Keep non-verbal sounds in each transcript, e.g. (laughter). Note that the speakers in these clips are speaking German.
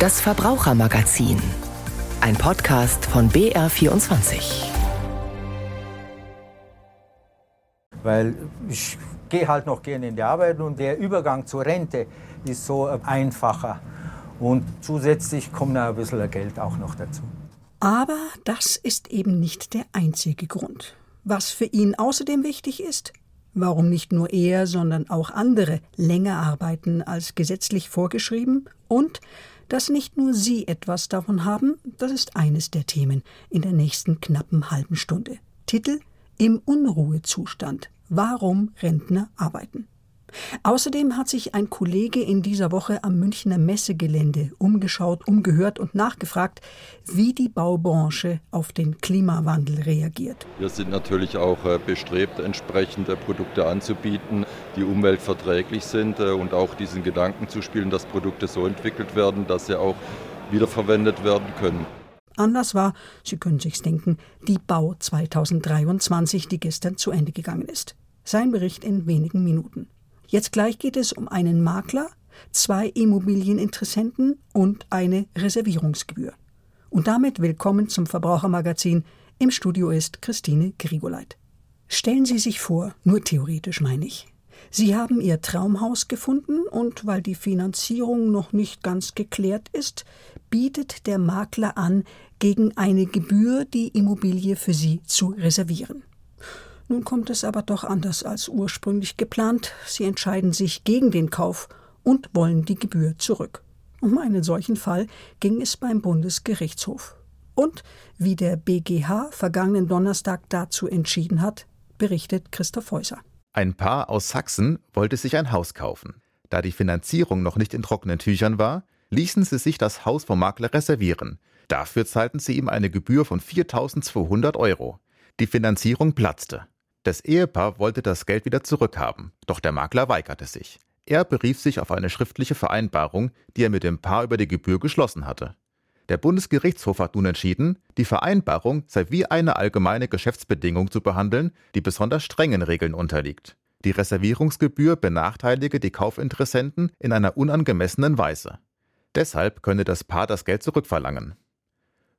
Das Verbrauchermagazin. Ein Podcast von BR24. Weil ich gehe halt noch gerne in die Arbeit und der Übergang zur Rente ist so einfacher. Und zusätzlich kommt da ein bisschen Geld auch noch dazu. Aber das ist eben nicht der einzige Grund. Was für ihn außerdem wichtig ist, warum nicht nur er, sondern auch andere länger arbeiten als gesetzlich vorgeschrieben und dass nicht nur Sie etwas davon haben, das ist eines der Themen in der nächsten knappen halben Stunde. Titel Im Unruhezustand. Warum Rentner arbeiten. Außerdem hat sich ein Kollege in dieser Woche am Münchner Messegelände umgeschaut, umgehört und nachgefragt, wie die Baubranche auf den Klimawandel reagiert. Wir sind natürlich auch äh, bestrebt, entsprechende Produkte anzubieten, die umweltverträglich sind äh, und auch diesen Gedanken zu spielen, dass Produkte so entwickelt werden, dass sie auch wiederverwendet werden können. Anders war, Sie können sich's denken, die Bau 2023, die gestern zu Ende gegangen ist. Sein Bericht in wenigen Minuten. Jetzt gleich geht es um einen Makler, zwei Immobilieninteressenten und eine Reservierungsgebühr. Und damit willkommen zum Verbrauchermagazin. Im Studio ist Christine Grigoleit. Stellen Sie sich vor, nur theoretisch meine ich. Sie haben Ihr Traumhaus gefunden und weil die Finanzierung noch nicht ganz geklärt ist, bietet der Makler an, gegen eine Gebühr die Immobilie für Sie zu reservieren. Nun kommt es aber doch anders als ursprünglich geplant. Sie entscheiden sich gegen den Kauf und wollen die Gebühr zurück. Um einen solchen Fall ging es beim Bundesgerichtshof. Und wie der BGH vergangenen Donnerstag dazu entschieden hat, berichtet Christoph Häuser. Ein Paar aus Sachsen wollte sich ein Haus kaufen. Da die Finanzierung noch nicht in trockenen Tüchern war, ließen sie sich das Haus vom Makler reservieren. Dafür zahlten sie ihm eine Gebühr von 4.200 Euro. Die Finanzierung platzte. Das Ehepaar wollte das Geld wieder zurückhaben, doch der Makler weigerte sich. Er berief sich auf eine schriftliche Vereinbarung, die er mit dem Paar über die Gebühr geschlossen hatte. Der Bundesgerichtshof hat nun entschieden, die Vereinbarung sei wie eine allgemeine Geschäftsbedingung zu behandeln, die besonders strengen Regeln unterliegt. Die Reservierungsgebühr benachteilige die Kaufinteressenten in einer unangemessenen Weise. Deshalb könne das Paar das Geld zurückverlangen.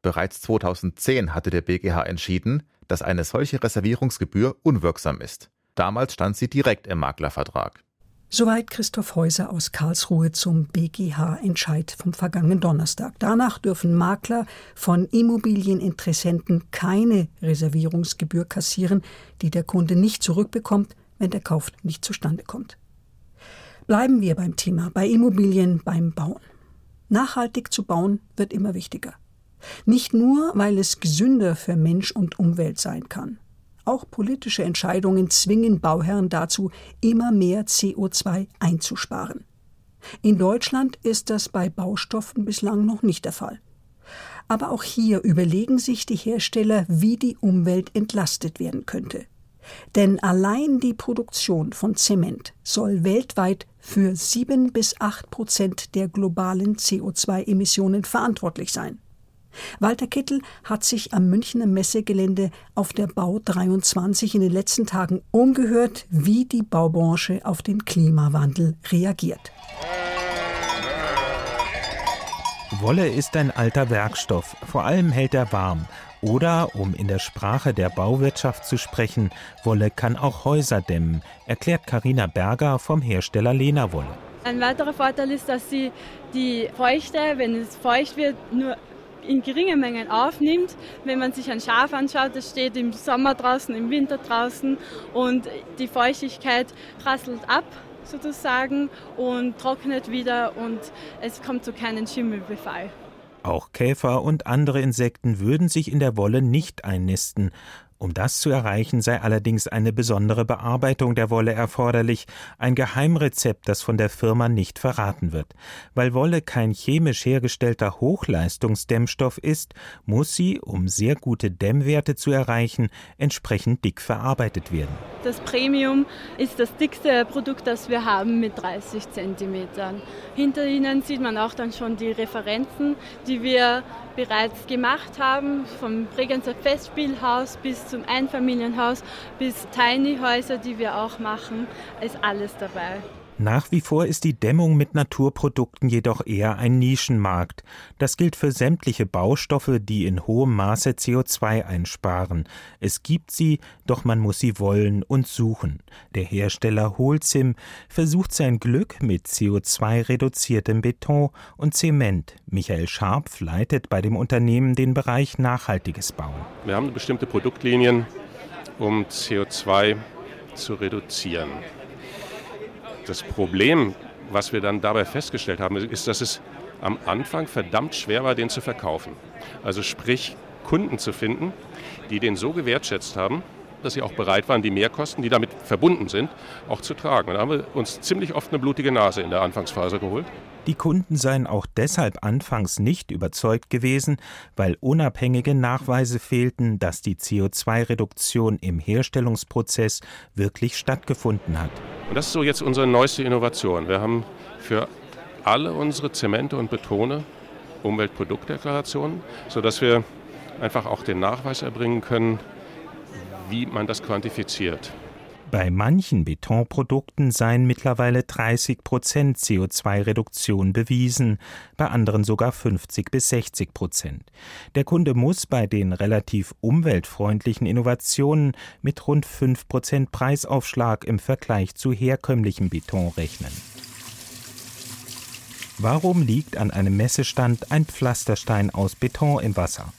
Bereits 2010 hatte der BGH entschieden, dass eine solche Reservierungsgebühr unwirksam ist. Damals stand sie direkt im Maklervertrag. Soweit Christoph Häuser aus Karlsruhe zum BGH-Entscheid vom vergangenen Donnerstag. Danach dürfen Makler von Immobilieninteressenten keine Reservierungsgebühr kassieren, die der Kunde nicht zurückbekommt, wenn der Kauf nicht zustande kommt. Bleiben wir beim Thema, bei Immobilien beim Bauen. Nachhaltig zu bauen wird immer wichtiger. Nicht nur, weil es gesünder für Mensch und Umwelt sein kann. Auch politische Entscheidungen zwingen Bauherren dazu, immer mehr CO2 einzusparen. In Deutschland ist das bei Baustoffen bislang noch nicht der Fall. Aber auch hier überlegen sich die Hersteller, wie die Umwelt entlastet werden könnte. Denn allein die Produktion von Zement soll weltweit für sieben bis acht Prozent der globalen CO2-Emissionen verantwortlich sein. Walter Kittel hat sich am Münchner Messegelände auf der Bau 23 in den letzten Tagen umgehört, wie die Baubranche auf den Klimawandel reagiert. Wolle ist ein alter Werkstoff, vor allem hält er warm. Oder, um in der Sprache der Bauwirtschaft zu sprechen, Wolle kann auch Häuser dämmen, erklärt Karina Berger vom Hersteller Lena Wolle. Ein weiterer Vorteil ist, dass sie die Feuchte, wenn es feucht wird, nur in geringen Mengen aufnimmt. Wenn man sich ein Schaf anschaut, das steht im Sommer draußen, im Winter draußen und die Feuchtigkeit prasselt ab sozusagen und trocknet wieder und es kommt zu keinem Schimmelbefall. Auch Käfer und andere Insekten würden sich in der Wolle nicht einnisten. Um das zu erreichen, sei allerdings eine besondere Bearbeitung der Wolle erforderlich, ein Geheimrezept, das von der Firma nicht verraten wird. Weil Wolle kein chemisch hergestellter Hochleistungsdämmstoff ist, muss sie, um sehr gute Dämmwerte zu erreichen, entsprechend dick verarbeitet werden. Das Premium ist das dickste Produkt, das wir haben mit 30 Zentimetern. Hinter Ihnen sieht man auch dann schon die Referenzen, die wir bereits gemacht haben, vom Bregenzer Festspielhaus bis zum Einfamilienhaus bis Tiny Häuser, die wir auch machen, ist alles dabei. Nach wie vor ist die Dämmung mit Naturprodukten jedoch eher ein Nischenmarkt. Das gilt für sämtliche Baustoffe, die in hohem Maße CO2 einsparen. Es gibt sie, doch man muss sie wollen und suchen. Der Hersteller Holcim versucht sein Glück mit CO2-reduziertem Beton und Zement. Michael Scharpf leitet bei dem Unternehmen den Bereich nachhaltiges Bauen. Wir haben bestimmte Produktlinien, um CO2 zu reduzieren. Das Problem, was wir dann dabei festgestellt haben, ist, dass es am Anfang verdammt schwer war, den zu verkaufen. Also sprich, Kunden zu finden, die den so gewertschätzt haben, dass sie auch bereit waren, die Mehrkosten, die damit verbunden sind, auch zu tragen. Und da haben wir uns ziemlich oft eine blutige Nase in der Anfangsphase geholt. Die Kunden seien auch deshalb anfangs nicht überzeugt gewesen, weil unabhängige Nachweise fehlten, dass die CO2-Reduktion im Herstellungsprozess wirklich stattgefunden hat. Und das ist so jetzt unsere neueste Innovation. Wir haben für alle unsere Zemente und Betone Umweltproduktdeklarationen, sodass wir einfach auch den Nachweis erbringen können, wie man das quantifiziert. Bei manchen Betonprodukten seien mittlerweile 30 Prozent CO2-Reduktion bewiesen, bei anderen sogar 50 bis 60 Prozent. Der Kunde muss bei den relativ umweltfreundlichen Innovationen mit rund 5 Prozent Preisaufschlag im Vergleich zu herkömmlichem Beton rechnen. Warum liegt an einem Messestand ein Pflasterstein aus Beton im Wasser?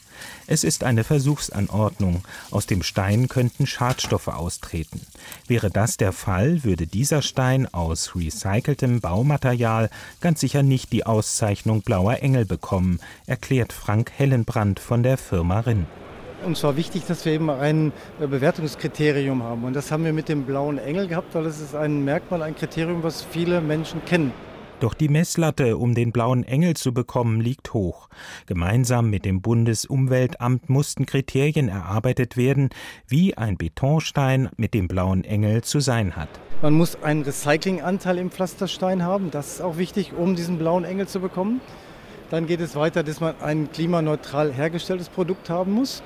Es ist eine Versuchsanordnung. Aus dem Stein könnten Schadstoffe austreten. Wäre das der Fall, würde dieser Stein aus recyceltem Baumaterial ganz sicher nicht die Auszeichnung Blauer Engel bekommen, erklärt Frank Hellenbrand von der Firma Rinn. Und zwar wichtig, dass wir eben ein Bewertungskriterium haben. Und das haben wir mit dem blauen Engel gehabt, weil es ist ein Merkmal, ein Kriterium, was viele Menschen kennen. Doch die Messlatte, um den blauen Engel zu bekommen, liegt hoch. Gemeinsam mit dem Bundesumweltamt mussten Kriterien erarbeitet werden, wie ein Betonstein mit dem blauen Engel zu sein hat. Man muss einen Recyclinganteil im Pflasterstein haben, das ist auch wichtig, um diesen blauen Engel zu bekommen. Dann geht es weiter, dass man ein klimaneutral hergestelltes Produkt haben muss.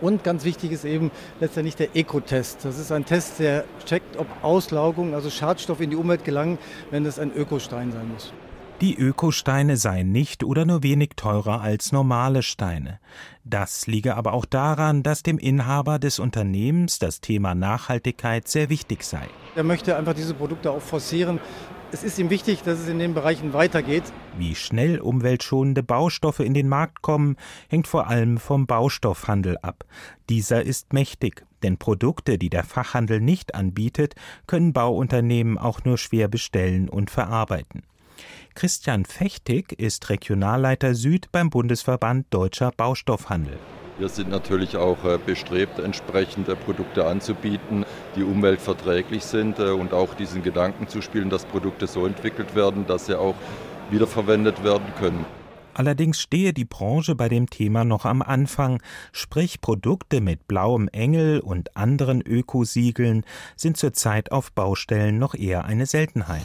Und ganz wichtig ist eben letztendlich der Eco-Test. Das ist ein Test, der checkt, ob Auslaugung, also Schadstoffe in die Umwelt gelangen, wenn es ein Ökostein sein muss. Die Ökosteine seien nicht oder nur wenig teurer als normale Steine. Das liege aber auch daran, dass dem Inhaber des Unternehmens das Thema Nachhaltigkeit sehr wichtig sei. Er möchte einfach diese Produkte auch forcieren, es ist ihm wichtig, dass es in den Bereichen weitergeht. Wie schnell umweltschonende Baustoffe in den Markt kommen, hängt vor allem vom Baustoffhandel ab. Dieser ist mächtig, denn Produkte, die der Fachhandel nicht anbietet, können Bauunternehmen auch nur schwer bestellen und verarbeiten. Christian Fechtig ist Regionalleiter Süd beim Bundesverband Deutscher Baustoffhandel. Wir sind natürlich auch äh, bestrebt, entsprechende Produkte anzubieten, die umweltverträglich sind äh, und auch diesen Gedanken zu spielen, dass Produkte so entwickelt werden, dass sie auch wiederverwendet werden können. Allerdings stehe die Branche bei dem Thema noch am Anfang, sprich Produkte mit blauem Engel und anderen Ökosiegeln sind zurzeit auf Baustellen noch eher eine Seltenheit.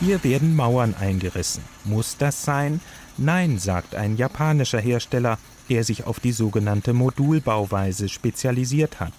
Hier werden Mauern eingerissen. Muss das sein? Nein, sagt ein japanischer Hersteller, der sich auf die sogenannte Modulbauweise spezialisiert hat.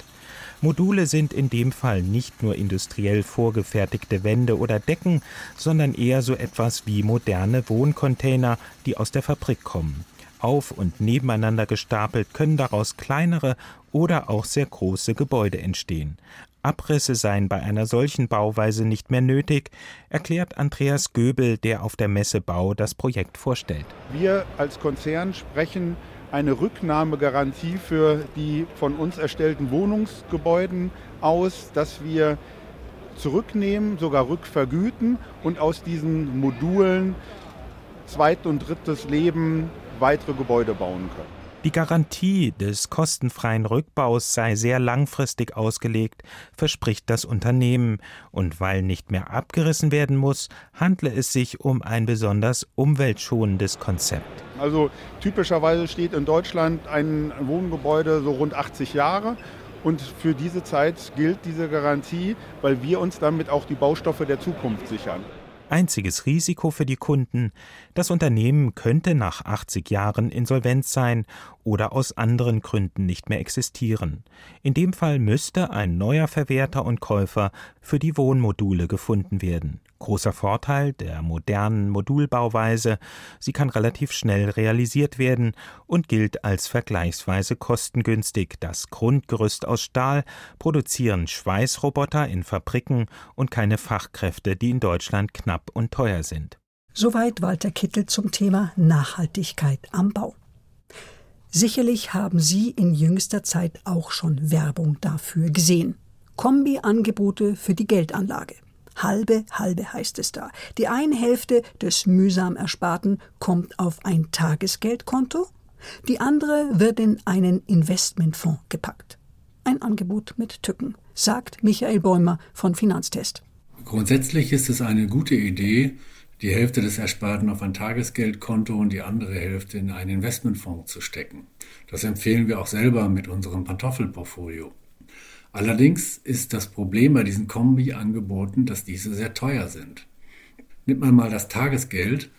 Module sind in dem Fall nicht nur industriell vorgefertigte Wände oder Decken, sondern eher so etwas wie moderne Wohncontainer, die aus der Fabrik kommen. Auf und nebeneinander gestapelt können daraus kleinere oder auch sehr große Gebäude entstehen. Abrisse seien bei einer solchen Bauweise nicht mehr nötig, erklärt Andreas Göbel, der auf der Messe Bau das Projekt vorstellt. Wir als Konzern sprechen eine Rücknahmegarantie für die von uns erstellten Wohnungsgebäuden aus, dass wir zurücknehmen, sogar rückvergüten und aus diesen Modulen zweit- und drittes Leben weitere Gebäude bauen können. Die Garantie des kostenfreien Rückbaus sei sehr langfristig ausgelegt, verspricht das Unternehmen, und weil nicht mehr abgerissen werden muss, handle es sich um ein besonders umweltschonendes Konzept. Also typischerweise steht in Deutschland ein Wohngebäude so rund 80 Jahre. Und für diese Zeit gilt diese Garantie, weil wir uns damit auch die Baustoffe der Zukunft sichern. Einziges Risiko für die Kunden, das Unternehmen könnte nach 80 Jahren insolvent sein oder aus anderen Gründen nicht mehr existieren. In dem Fall müsste ein neuer Verwerter und Käufer für die Wohnmodule gefunden werden. Großer Vorteil der modernen Modulbauweise, sie kann relativ schnell realisiert werden und gilt als vergleichsweise kostengünstig. Das Grundgerüst aus Stahl produzieren Schweißroboter in Fabriken und keine Fachkräfte, die in Deutschland knapp und teuer sind. Soweit Walter Kittel zum Thema Nachhaltigkeit am Bau. Sicherlich haben Sie in jüngster Zeit auch schon Werbung dafür gesehen. Kombi-Angebote für die Geldanlage. Halbe, halbe heißt es da. Die eine Hälfte des mühsam Ersparten kommt auf ein Tagesgeldkonto, die andere wird in einen Investmentfonds gepackt. Ein Angebot mit Tücken, sagt Michael Bäumer von Finanztest. Grundsätzlich ist es eine gute Idee, die Hälfte des Ersparten auf ein Tagesgeldkonto und die andere Hälfte in einen Investmentfonds zu stecken. Das empfehlen wir auch selber mit unserem Pantoffelportfolio. Allerdings ist das Problem bei diesen Kombi-Angeboten, dass diese sehr teuer sind. Nimmt man mal das Tagesgeld.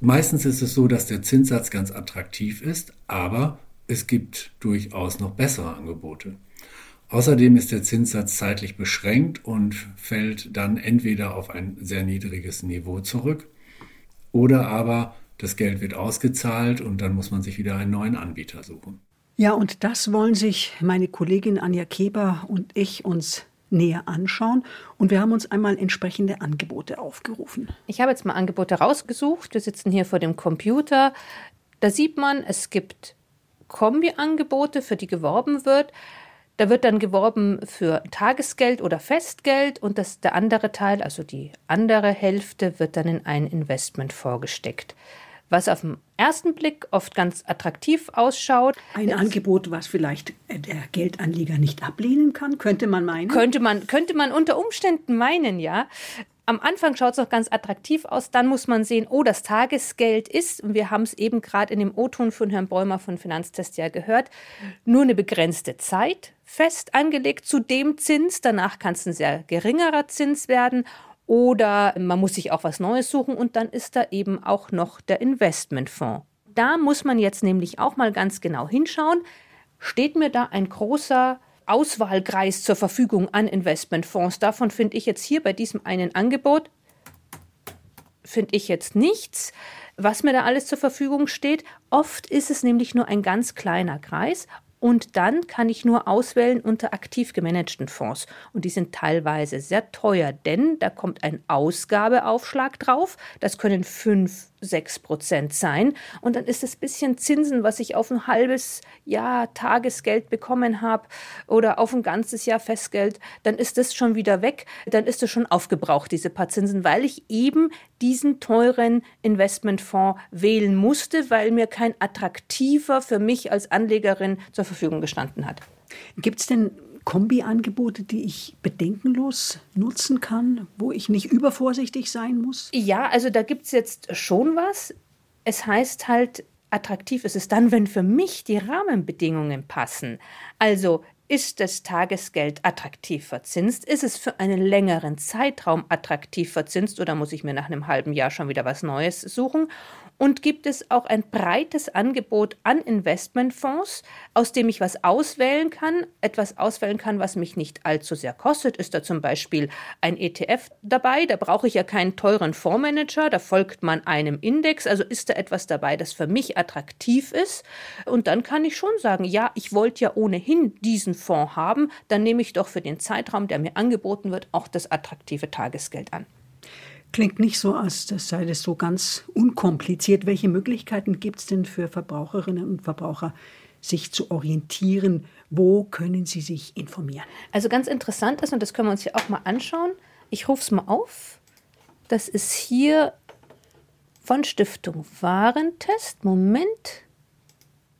Meistens ist es so, dass der Zinssatz ganz attraktiv ist, aber es gibt durchaus noch bessere Angebote. Außerdem ist der Zinssatz zeitlich beschränkt und fällt dann entweder auf ein sehr niedriges Niveau zurück oder aber das Geld wird ausgezahlt und dann muss man sich wieder einen neuen Anbieter suchen. Ja, und das wollen sich meine Kollegin Anja Keber und ich uns näher anschauen. Und wir haben uns einmal entsprechende Angebote aufgerufen. Ich habe jetzt mal Angebote rausgesucht. Wir sitzen hier vor dem Computer. Da sieht man, es gibt Kombi-Angebote, für die geworben wird. Da wird dann geworben für Tagesgeld oder Festgeld und das, der andere Teil, also die andere Hälfte, wird dann in ein Investment vorgesteckt was auf den ersten Blick oft ganz attraktiv ausschaut. Ein Angebot, was vielleicht der Geldanleger nicht ablehnen kann, könnte man meinen. Könnte man, könnte man unter Umständen meinen, ja. Am Anfang schaut es noch ganz attraktiv aus, dann muss man sehen, oh, das Tagesgeld ist, und wir haben es eben gerade in dem O-Ton von Herrn Bäumer von Finanztest ja gehört, nur eine begrenzte Zeit fest angelegt zu dem Zins. Danach kann es ein sehr geringerer Zins werden. Oder man muss sich auch was Neues suchen und dann ist da eben auch noch der Investmentfonds. Da muss man jetzt nämlich auch mal ganz genau hinschauen. Steht mir da ein großer Auswahlkreis zur Verfügung an Investmentfonds? Davon finde ich jetzt hier bei diesem einen Angebot, finde ich jetzt nichts was mir da alles zur Verfügung steht. Oft ist es nämlich nur ein ganz kleiner Kreis und dann kann ich nur auswählen unter aktiv gemanagten Fonds. Und die sind teilweise sehr teuer, denn da kommt ein Ausgabeaufschlag drauf. Das können 5, 6 Prozent sein. Und dann ist das bisschen Zinsen, was ich auf ein halbes Jahr Tagesgeld bekommen habe oder auf ein ganzes Jahr Festgeld, dann ist das schon wieder weg. Dann ist es schon aufgebraucht, diese paar Zinsen, weil ich eben diesen teuren Investmentfonds wählen musste, weil mir kein attraktiver für mich als Anlegerin zur Verfügung gestanden hat. Gibt es denn Kombi-Angebote, die ich bedenkenlos nutzen kann, wo ich nicht übervorsichtig sein muss? Ja, also da gibt es jetzt schon was. Es heißt halt, attraktiv ist es dann, wenn für mich die Rahmenbedingungen passen. Also ist das Tagesgeld attraktiv verzinst? Ist es für einen längeren Zeitraum attraktiv verzinst oder muss ich mir nach einem halben Jahr schon wieder was Neues suchen? Und gibt es auch ein breites Angebot an Investmentfonds, aus dem ich was auswählen kann, etwas auswählen kann, was mich nicht allzu sehr kostet? Ist da zum Beispiel ein ETF dabei? Da brauche ich ja keinen teuren Fondsmanager, da folgt man einem Index. Also ist da etwas dabei, das für mich attraktiv ist? Und dann kann ich schon sagen, ja, ich wollte ja ohnehin diesen Fonds haben, dann nehme ich doch für den Zeitraum, der mir angeboten wird, auch das attraktive Tagesgeld an. Klingt nicht so, als das sei das so ganz unkompliziert. Welche Möglichkeiten gibt es denn für Verbraucherinnen und Verbraucher, sich zu orientieren? Wo können sie sich informieren? Also ganz interessant ist, und das können wir uns hier auch mal anschauen. Ich rufe es mal auf. Das ist hier von Stiftung Warentest. Moment.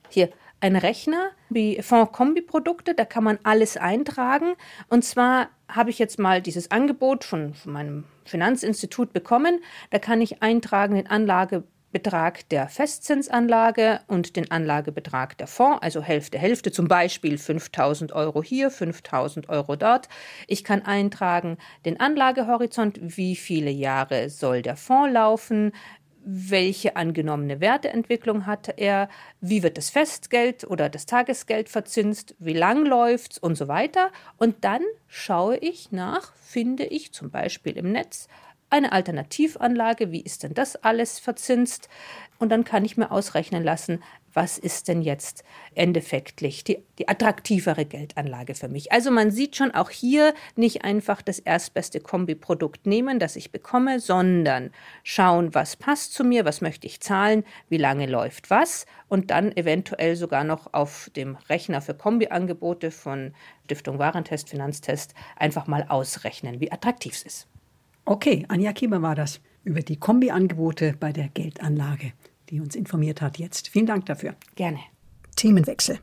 Hier, ein Rechner, wie Fonds-Kombi-Produkte, da kann man alles eintragen. Und zwar habe ich jetzt mal dieses Angebot von, von meinem Finanzinstitut bekommen. Da kann ich eintragen den Anlage Betrag der Festzinsanlage und den Anlagebetrag der Fonds, also Hälfte, Hälfte, zum Beispiel 5000 Euro hier, 5000 Euro dort. Ich kann eintragen den Anlagehorizont, wie viele Jahre soll der Fonds laufen, welche angenommene Werteentwicklung hat er, wie wird das Festgeld oder das Tagesgeld verzinst, wie lang läuft's und so weiter. Und dann schaue ich nach, finde ich zum Beispiel im Netz eine Alternativanlage, wie ist denn das alles verzinst? Und dann kann ich mir ausrechnen lassen, was ist denn jetzt endeffektlich die, die attraktivere Geldanlage für mich. Also man sieht schon auch hier nicht einfach das erstbeste Kombiprodukt nehmen, das ich bekomme, sondern schauen, was passt zu mir, was möchte ich zahlen, wie lange läuft was und dann eventuell sogar noch auf dem Rechner für Kombiangebote von Stiftung Warentest, Finanztest einfach mal ausrechnen, wie attraktiv es ist. Okay, Anja Kieber war das über die Kombiangebote bei der Geldanlage, die uns informiert hat jetzt. Vielen Dank dafür. Gerne. Themenwechsel.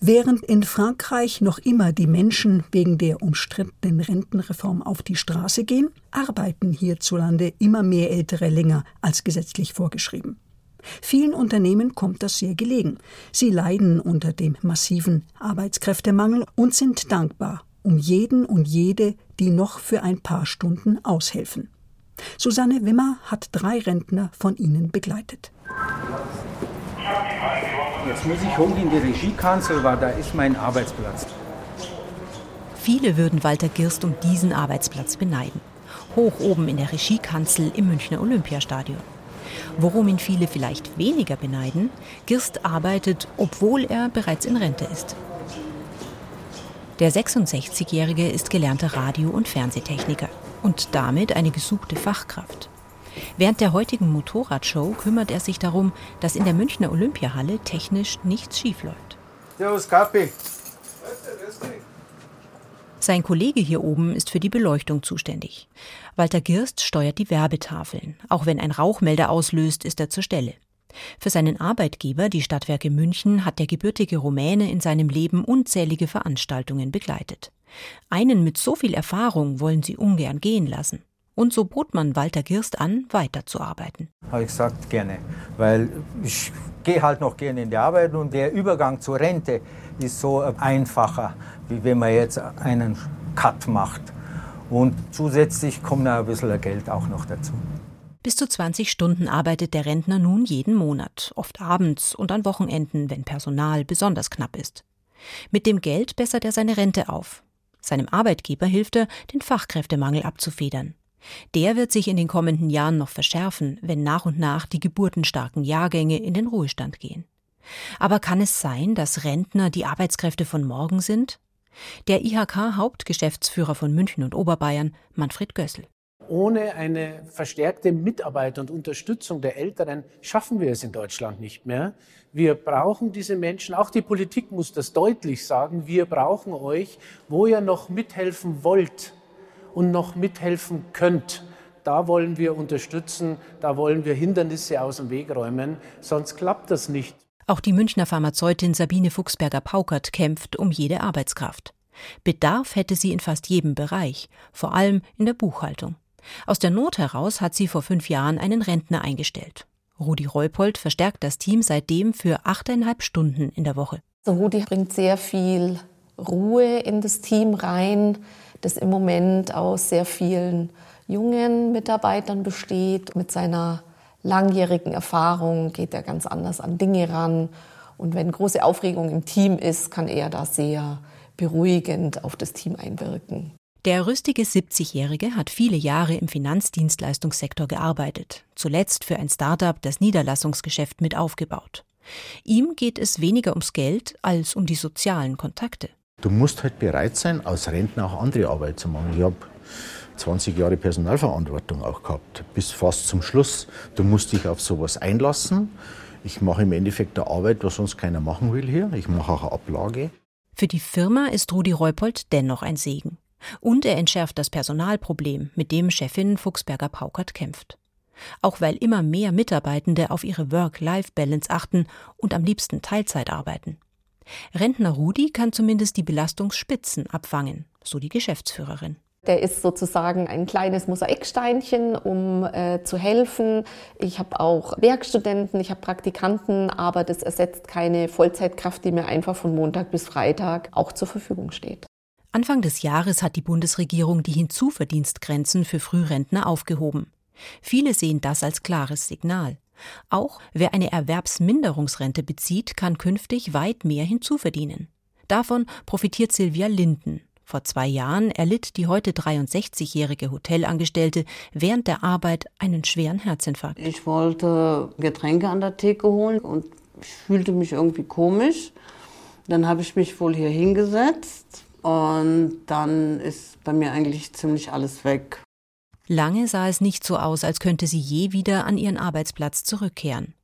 Während in Frankreich noch immer die Menschen wegen der umstrittenen Rentenreform auf die Straße gehen, arbeiten hierzulande immer mehr Ältere länger als gesetzlich vorgeschrieben. Vielen Unternehmen kommt das sehr gelegen. Sie leiden unter dem massiven Arbeitskräftemangel und sind dankbar um jeden und jede, die noch für ein paar Stunden aushelfen. Susanne Wimmer hat drei Rentner von ihnen begleitet. Jetzt muss ich hoch in die Regiekanzel, weil da ist mein Arbeitsplatz. Viele würden Walter Girst um diesen Arbeitsplatz beneiden. Hoch oben in der Regiekanzel im Münchner Olympiastadion. Worum ihn viele vielleicht weniger beneiden, Girst arbeitet, obwohl er bereits in Rente ist. Der 66-Jährige ist gelernter Radio- und Fernsehtechniker und damit eine gesuchte Fachkraft. Während der heutigen Motorradshow kümmert er sich darum, dass in der Münchner Olympiahalle technisch nichts schiefläuft. Servus, Kapi. Sein Kollege hier oben ist für die Beleuchtung zuständig. Walter Girst steuert die Werbetafeln. Auch wenn ein Rauchmelder auslöst, ist er zur Stelle. Für seinen Arbeitgeber, die Stadtwerke München, hat der gebürtige Rumäne in seinem Leben unzählige Veranstaltungen begleitet. Einen mit so viel Erfahrung wollen sie ungern gehen lassen. Und so bot man Walter Girst an, weiterzuarbeiten. Habe ich gesagt, gerne. Weil ich gehe halt noch gerne in die Arbeit und der Übergang zur Rente ist so einfacher, wie wenn man jetzt einen Cut macht. Und zusätzlich kommt noch ein bisschen Geld auch noch dazu. Bis zu 20 Stunden arbeitet der Rentner nun jeden Monat, oft abends und an Wochenenden, wenn Personal besonders knapp ist. Mit dem Geld bessert er seine Rente auf. Seinem Arbeitgeber hilft er, den Fachkräftemangel abzufedern. Der wird sich in den kommenden Jahren noch verschärfen, wenn nach und nach die geburtenstarken Jahrgänge in den Ruhestand gehen. Aber kann es sein, dass Rentner die Arbeitskräfte von morgen sind? Der IHK-Hauptgeschäftsführer von München und Oberbayern, Manfred Gössel. Ohne eine verstärkte Mitarbeit und Unterstützung der Älteren schaffen wir es in Deutschland nicht mehr. Wir brauchen diese Menschen, auch die Politik muss das deutlich sagen, wir brauchen euch, wo ihr noch mithelfen wollt und noch mithelfen könnt. Da wollen wir unterstützen, da wollen wir Hindernisse aus dem Weg räumen, sonst klappt das nicht. Auch die Münchner Pharmazeutin Sabine Fuchsberger-Paukert kämpft um jede Arbeitskraft. Bedarf hätte sie in fast jedem Bereich, vor allem in der Buchhaltung. Aus der Not heraus hat sie vor fünf Jahren einen Rentner eingestellt. Rudi Reupold verstärkt das Team seitdem für achteinhalb Stunden in der Woche. Also Rudi bringt sehr viel Ruhe in das Team rein, das im Moment aus sehr vielen jungen Mitarbeitern besteht. Mit seiner langjährigen Erfahrung geht er ganz anders an Dinge ran. Und wenn große Aufregung im Team ist, kann er da sehr beruhigend auf das Team einwirken. Der rüstige 70-Jährige hat viele Jahre im Finanzdienstleistungssektor gearbeitet, zuletzt für ein Start-up das Niederlassungsgeschäft mit aufgebaut. Ihm geht es weniger ums Geld als um die sozialen Kontakte. Du musst halt bereit sein, als Rentner auch andere Arbeit zu machen. Ich habe 20 Jahre Personalverantwortung auch gehabt, bis fast zum Schluss. Du musst dich auf sowas einlassen. Ich mache im Endeffekt eine Arbeit, was sonst keiner machen will hier. Ich mache auch eine Ablage. Für die Firma ist Rudi Reupold dennoch ein Segen. Und er entschärft das Personalproblem, mit dem Chefin Fuchsberger-Paukert kämpft. Auch weil immer mehr Mitarbeitende auf ihre Work-Life-Balance achten und am liebsten Teilzeit arbeiten. Rentner Rudi kann zumindest die Belastungsspitzen abfangen, so die Geschäftsführerin. Der ist sozusagen ein kleines Mosaiksteinchen, um äh, zu helfen. Ich habe auch Werkstudenten, ich habe Praktikanten, aber das ersetzt keine Vollzeitkraft, die mir einfach von Montag bis Freitag auch zur Verfügung steht. Anfang des Jahres hat die Bundesregierung die Hinzuverdienstgrenzen für Frührentner aufgehoben. Viele sehen das als klares Signal. Auch wer eine Erwerbsminderungsrente bezieht, kann künftig weit mehr hinzuverdienen. Davon profitiert Silvia Linden. Vor zwei Jahren erlitt die heute 63-jährige Hotelangestellte während der Arbeit einen schweren Herzinfarkt. Ich wollte Getränke an der Theke holen und fühlte mich irgendwie komisch. Dann habe ich mich wohl hier hingesetzt und dann ist bei mir eigentlich ziemlich alles weg. Lange sah es nicht so aus, als könnte sie je wieder an ihren Arbeitsplatz zurückkehren.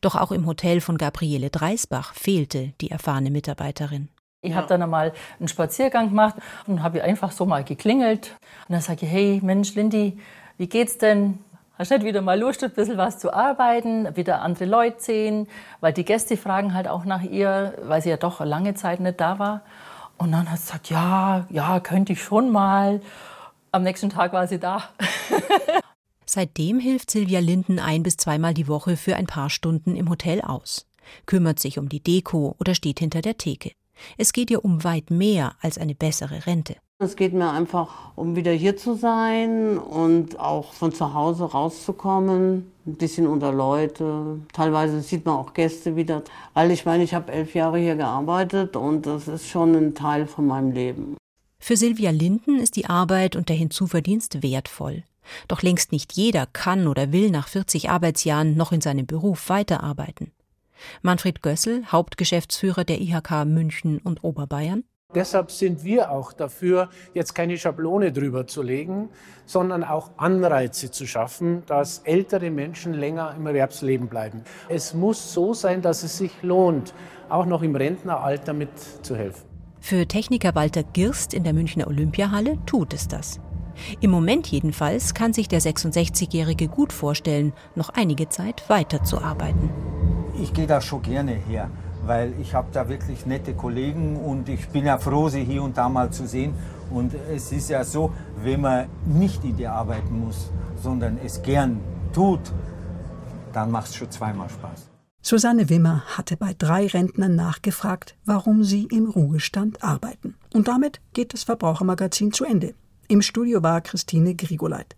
Doch auch im Hotel von Gabriele Dreisbach fehlte die erfahrene Mitarbeiterin. Ich habe dann einmal einen Spaziergang gemacht und habe einfach so mal geklingelt. Und dann sage ich, hey Mensch, Lindy, wie geht's denn? Hast du nicht wieder mal Lust, ein bisschen was zu arbeiten, wieder andere Leute sehen? Weil die Gäste fragen halt auch nach ihr, weil sie ja doch lange Zeit nicht da war. Und dann hat sie gesagt, ja, ja, könnte ich schon mal. Am nächsten Tag war sie da. (laughs) Seitdem hilft Silvia Linden ein bis zweimal die Woche für ein paar Stunden im Hotel aus, kümmert sich um die Deko oder steht hinter der Theke. Es geht ihr um weit mehr als eine bessere Rente. Es geht mir einfach um wieder hier zu sein und auch von zu Hause rauszukommen, ein bisschen unter Leute. Teilweise sieht man auch Gäste wieder. Weil ich meine, ich habe elf Jahre hier gearbeitet und das ist schon ein Teil von meinem Leben. Für Silvia Linden ist die Arbeit und der Hinzuverdienst wertvoll. Doch längst nicht jeder kann oder will nach 40 Arbeitsjahren noch in seinem Beruf weiterarbeiten. Manfred Gössel, Hauptgeschäftsführer der IHK München und Oberbayern. Deshalb sind wir auch dafür, jetzt keine Schablone drüber zu legen, sondern auch Anreize zu schaffen, dass ältere Menschen länger im Erwerbsleben bleiben. Es muss so sein, dass es sich lohnt, auch noch im Rentneralter mitzuhelfen. Für Techniker Walter Girst in der Münchner Olympiahalle tut es das. Im Moment jedenfalls kann sich der 66-Jährige gut vorstellen, noch einige Zeit weiterzuarbeiten. Ich gehe da schon gerne her, weil ich habe da wirklich nette Kollegen und ich bin ja froh, sie hier und da mal zu sehen. Und es ist ja so, wenn man nicht in die arbeiten muss, sondern es gern tut, dann macht es schon zweimal Spaß. Susanne Wimmer hatte bei drei Rentnern nachgefragt, warum sie im Ruhestand arbeiten. Und damit geht das Verbrauchermagazin zu Ende. Im Studio war Christine Grigoleit.